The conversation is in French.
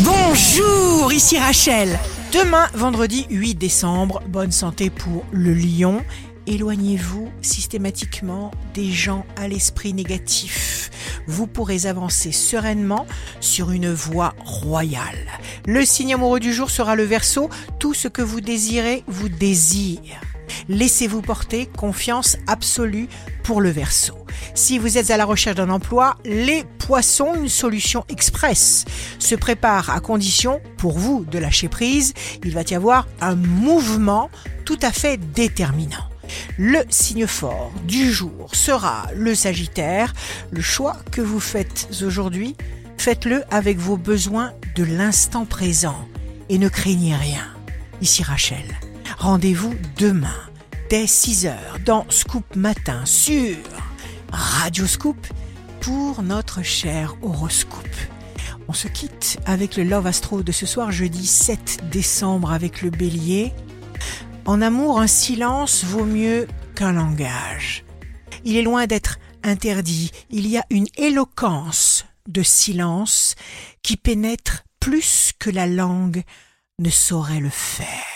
Bonjour, ici Rachel. Demain, vendredi 8 décembre, bonne santé pour le lion. Éloignez-vous systématiquement des gens à l'esprit négatif. Vous pourrez avancer sereinement sur une voie royale. Le signe amoureux du jour sera le verso. Tout ce que vous désirez vous désire. Laissez-vous porter, confiance absolue pour le verso. Si vous êtes à la recherche d'un emploi, les poissons, une solution express, se prépare à condition pour vous de lâcher prise. Il va y avoir un mouvement tout à fait déterminant. Le signe fort du jour sera le Sagittaire. Le choix que vous faites aujourd'hui, faites-le avec vos besoins de l'instant présent et ne craignez rien. Ici Rachel. Rendez-vous demain dès 6h dans Scoop Matin sur Radio Scoop pour notre cher horoscope. On se quitte avec le Love Astro de ce soir jeudi 7 décembre avec le bélier. En amour, un silence vaut mieux qu'un langage. Il est loin d'être interdit, il y a une éloquence de silence qui pénètre plus que la langue ne saurait le faire.